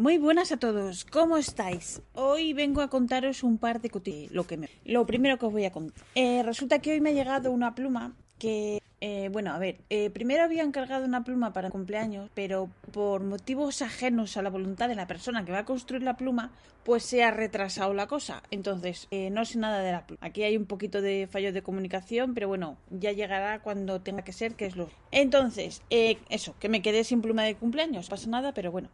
Muy buenas a todos, ¿cómo estáis? Hoy vengo a contaros un par de cosas. Lo, que me... lo primero que os voy a contar. Eh, resulta que hoy me ha llegado una pluma que, eh, bueno, a ver, eh, primero había encargado una pluma para cumpleaños, pero por motivos ajenos a la voluntad de la persona que va a construir la pluma, pues se ha retrasado la cosa. Entonces, no sé nada de la pluma. Aquí hay un poquito de fallo de comunicación, pero bueno, ya llegará cuando tenga que ser, que es lo. Entonces, eso, que me quedé sin pluma de cumpleaños, pasa nada, pero bueno.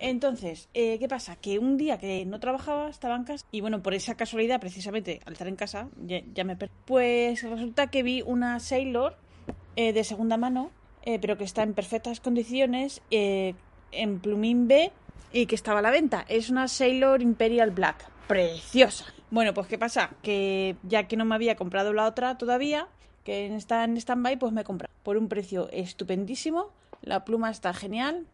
Entonces, eh, ¿qué pasa? Que un día que no trabajaba, estaba en casa, y bueno, por esa casualidad, precisamente, al estar en casa, ya, me perdí. Pues resulta que vi una Sailor eh, de segunda mano, eh, pero que está en perfectas condiciones, en plumín B, y que estaba a la venta. Es una Sailor Imperial Black. Preciosa. Bueno, pues ¿qué pasa? Que ya que no me había comprado la otra todavía, que está en stand-by, pues me he comprado por un precio estupendísimo. La pluma está genial,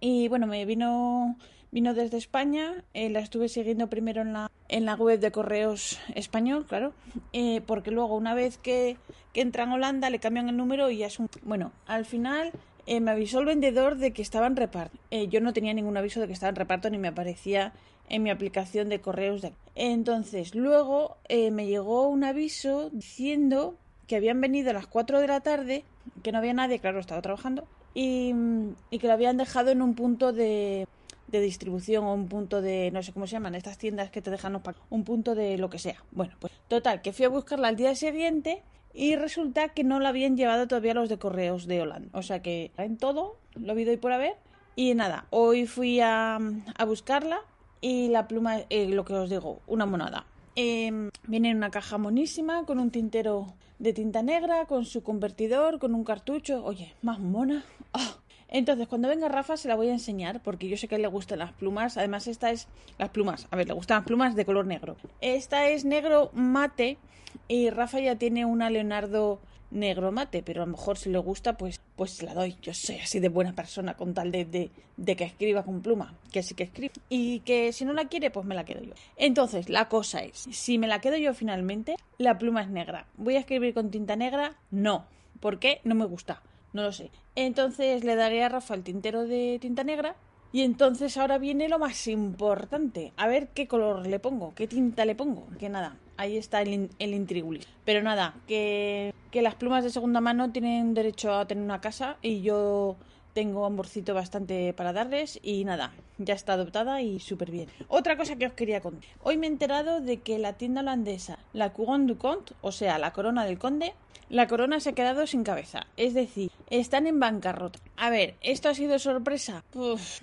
y bueno, me vino, vino desde España, eh, la estuve siguiendo primero en la, en la web de correos español, claro, eh, porque luego una vez que, que entra en Holanda le cambian el número y ya es un... Bueno, al final eh, me avisó el vendedor de que estaba en reparto. yo no tenía ningún aviso de que estaba en reparto ni me aparecía en mi aplicación de correos de Entonces, luego me llegó un aviso diciendo que habían venido a las 4 de la tarde, que no había nadie, claro, estaba trabajando, y, que lo habían dejado en un punto de, de distribución o un punto de, no sé cómo se llaman, estas tiendas que te dejan un punto de lo que sea. Bueno, pues total, que fui a buscarla al día siguiente y resulta que no la habían llevado todavía los de correos de Holanda. O sea que en todo, lo vi hoy por haber. Y nada, hoy fui a, a buscarla y la pluma, eh, lo que os digo, una monada. Em, viene en una caja monísima con un tintero de tinta negra, con su convertidor, con un cartucho. Oye, más mona. Ah. Entonces, cuando venga Rafa se la voy a enseñar porque yo sé que le gustan las plumas. Además, esta es las plumas. A ver, le gustan las plumas de color negro. Esta es negro mate y Rafa ya tiene una Leonardo negro mate, pero a lo mejor si le gusta, pues, pues la doy. Yo soy así de buena persona con tal de, de, que escriba con pluma, que sí que escribe. Y que si no la quiere, pues me la quedo yo. Entonces, la cosa es, si me la quedo yo finalmente, la pluma es negra. ¿Voy a escribir con tinta negra? No. ¿Por qué? No me gusta. No lo sé. Entonces le daré a Rafa el tintero de tinta negra y entonces ahora viene lo más importante. A ver qué color le pongo, qué tinta le pongo. Que nada, ahí está el, el Pero nada, que, las plumas de segunda mano tienen derecho a tener una casa y yo tengo amorcito bastante para darles y nada, ya está adoptada y súper bien. Otra cosa que os quería contar. Hoy me he enterado de que la tienda holandesa, la Couronne du Comte, o sea, la corona del conde, la corona se ha quedado sin cabeza. Es decir, están en bancarrota. A ver, ¿esto ha sido sorpresa?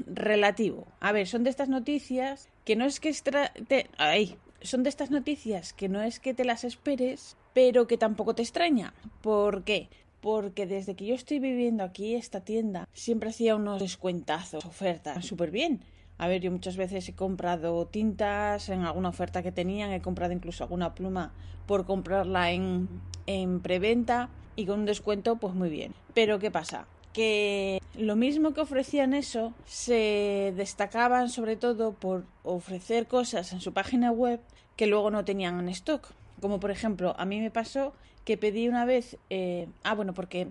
relativo. A ver, son de estas noticias que no es que... Extra... Ay, son de estas noticias que no es que te las esperes, pero que tampoco te extraña. ¿Por qué? porque desde que yo estoy viviendo aquí, esta tienda siempre hacía unos descuentazos, ofertas, súper bien. A ver, yo muchas veces he comprado tintas en alguna oferta que tenían, he comprado incluso alguna pluma por comprarla en, en preventa y con un descuento, pues muy bien. Pero ¿qué pasa? Que lo mismo que ofrecían eso, se destacaban sobre todo por ofrecer cosas en su página web que luego no tenían en stock. Como por ejemplo, a mí me pasó que pedí una vez, eh, ah, bueno, porque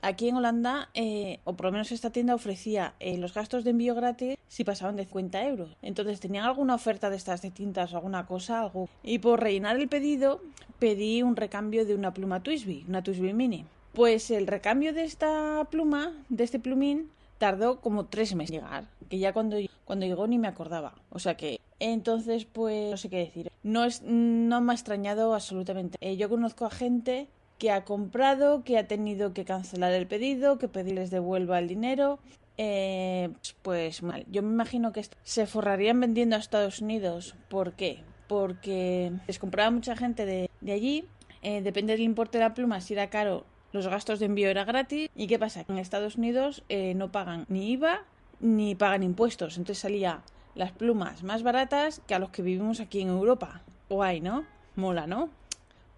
aquí en Holanda, eh, o por lo menos esta tienda ofrecía eh, los gastos de envío gratis si pasaban de 50 euros. Entonces tenían alguna oferta de estas de tintas o alguna cosa, algo. Y por rellenar el pedido, pedí un recambio de una pluma Twisby, una Twisby Mini. Pues el recambio de esta pluma, de este plumín, tardó como tres meses en llegar, que ya cuando, cuando llegó ni me acordaba. O sea que entonces, pues no sé qué decir. No, es, no me ha extrañado absolutamente. Eh, yo conozco a gente que ha comprado, que ha tenido que cancelar el pedido, que pedirles devuelva el dinero. Eh, pues mal. Yo me imagino que se forrarían vendiendo a Estados Unidos. ¿Por qué? Porque les compraba mucha gente de, de allí. Eh, depende del importe de la pluma, si era caro los gastos de envío era gratis. ¿Y qué pasa? En Estados Unidos eh, no pagan ni IVA ni pagan impuestos. Entonces salía las plumas más baratas que a los que vivimos aquí en Europa. Guay, ¿no? Mola, ¿no?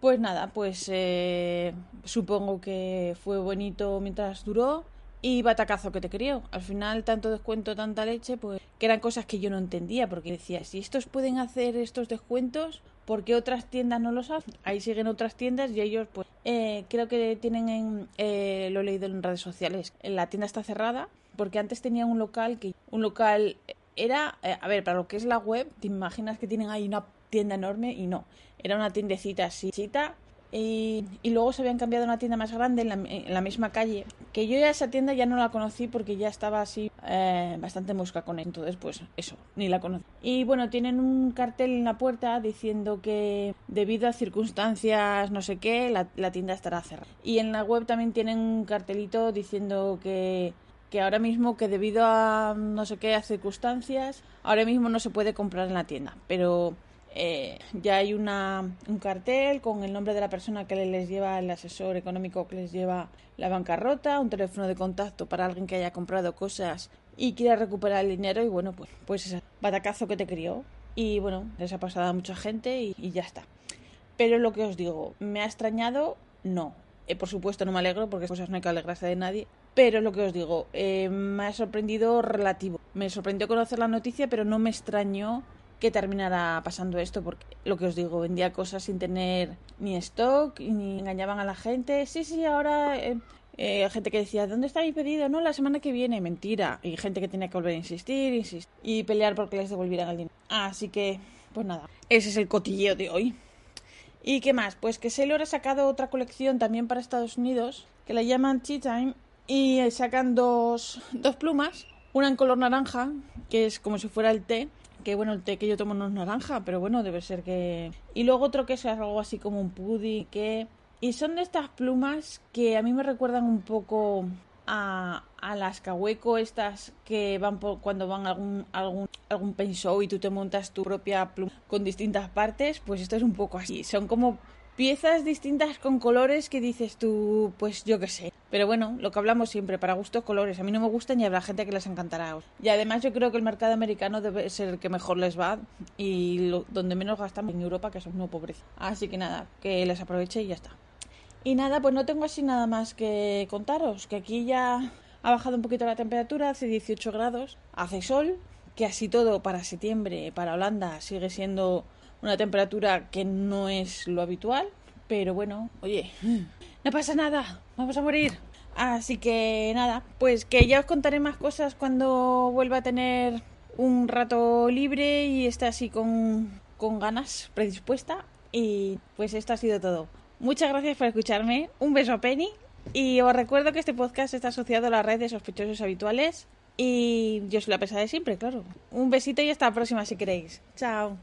Pues nada, pues eh, supongo que fue bonito mientras duró y batacazo que te crió. Al final, tanto descuento, tanta leche, pues que eran cosas que yo no entendía, porque decía, si estos pueden hacer estos descuentos, ¿por qué otras tiendas no los hacen? Ahí siguen otras tiendas y ellos, pues, eh, creo que tienen en, eh, lo he leído en redes sociales, la tienda está cerrada, porque antes tenía un local que, un local era, eh, a ver, para lo que es la web, te imaginas que tienen ahí una tienda enorme y no, era una tiendecita así, chita, y, luego se habían cambiado a una tienda más grande en la, misma calle. Que yo ya esa tienda ya no la conocí porque ya estaba así eh, bastante mosca con él. Entonces, pues eso, ni la conocí. Y bueno, tienen un cartel en la puerta diciendo que debido a circunstancias no sé qué, la, la tienda estará cerrada. Y en la web también tienen un cartelito diciendo que que ahora mismo que debido a no sé qué circunstancias, ahora mismo no se puede comprar en la tienda. Pero eh, ya hay una, un cartel con el nombre de la persona que les lleva el asesor económico que les lleva la bancarrota, un teléfono de contacto para alguien que haya comprado cosas y quiera recuperar el dinero y bueno, pues, pues ese batacazo que te crió y bueno, les ha pasado a mucha gente y, ya está. Pero lo que os digo, ¿me ha extrañado? No. Eh, por supuesto no me alegro porque cosas no hay que alegrarse de nadie. Pero lo que os digo, eh, me ha sorprendido relativo. Me sorprendió conocer la noticia, pero no me extrañó que terminara pasando esto, porque lo que os digo, vendía cosas sin tener ni stock, ni engañaban a la gente. Sí, sí, ahora eh, eh, gente que decía, ¿dónde está mi pedido? No, la semana que viene, mentira. Y gente que tenía que volver a insistir, insistir y pelear porque les devolvieran el dinero. Así que, pues nada, ese es el cotilleo de hoy. ¿Y qué más? Pues que Sailor ha sacado otra colección también para Estados Unidos, que la llaman Tea Time, y sacan dos, dos plumas, una en color naranja, que es como si fuera el té, que bueno, el té que yo tomo no es naranja, pero bueno, debe ser que... Y luego otro que es algo así como un pudding, que... Y son de estas plumas que a mí me recuerdan un poco a, a las cahueco estas que van por, cuando van a algún, algún, algún pen show y tú te montas tu propia pluma con distintas partes, pues esto es un poco así. Son como piezas distintas con colores que dices tú, pues yo qué sé. Pero bueno, lo que hablamos siempre, para gustos colores. A mí no me gustan y habrá gente que les encantará. Y además yo creo que el mercado americano debe ser el que mejor les va y donde menos gastan en Europa, que son no pobreza. Así que nada, que les aproveche y ya está. Y nada, pues no tengo así nada más que contaros, que aquí ya ha bajado un poquito la temperatura, hace 18 grados, hace sol, que así todo para septiembre, para Holanda, sigue siendo una temperatura que no es lo habitual, pero bueno, oye, no pasa nada, vamos a morir. Así que nada, pues que ya os contaré más cosas cuando vuelva a tener un rato libre y esté así con, con ganas, predispuesta. Y pues esto ha sido todo. Muchas gracias por escucharme, un beso a Penny y os recuerdo que este podcast está asociado a la red de sospechosos habituales y yo soy la pesada de siempre, claro. Un besito y hasta la próxima si queréis. Chao.